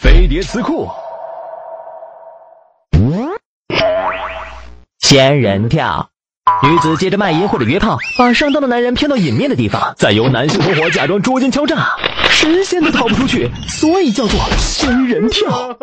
飞碟词库。仙人跳，女子接着卖淫或者约炮，把上当的男人骗到隐秘的地方，再由男性同伙假装捉奸敲诈，神仙都逃不出去，所以叫做仙人跳。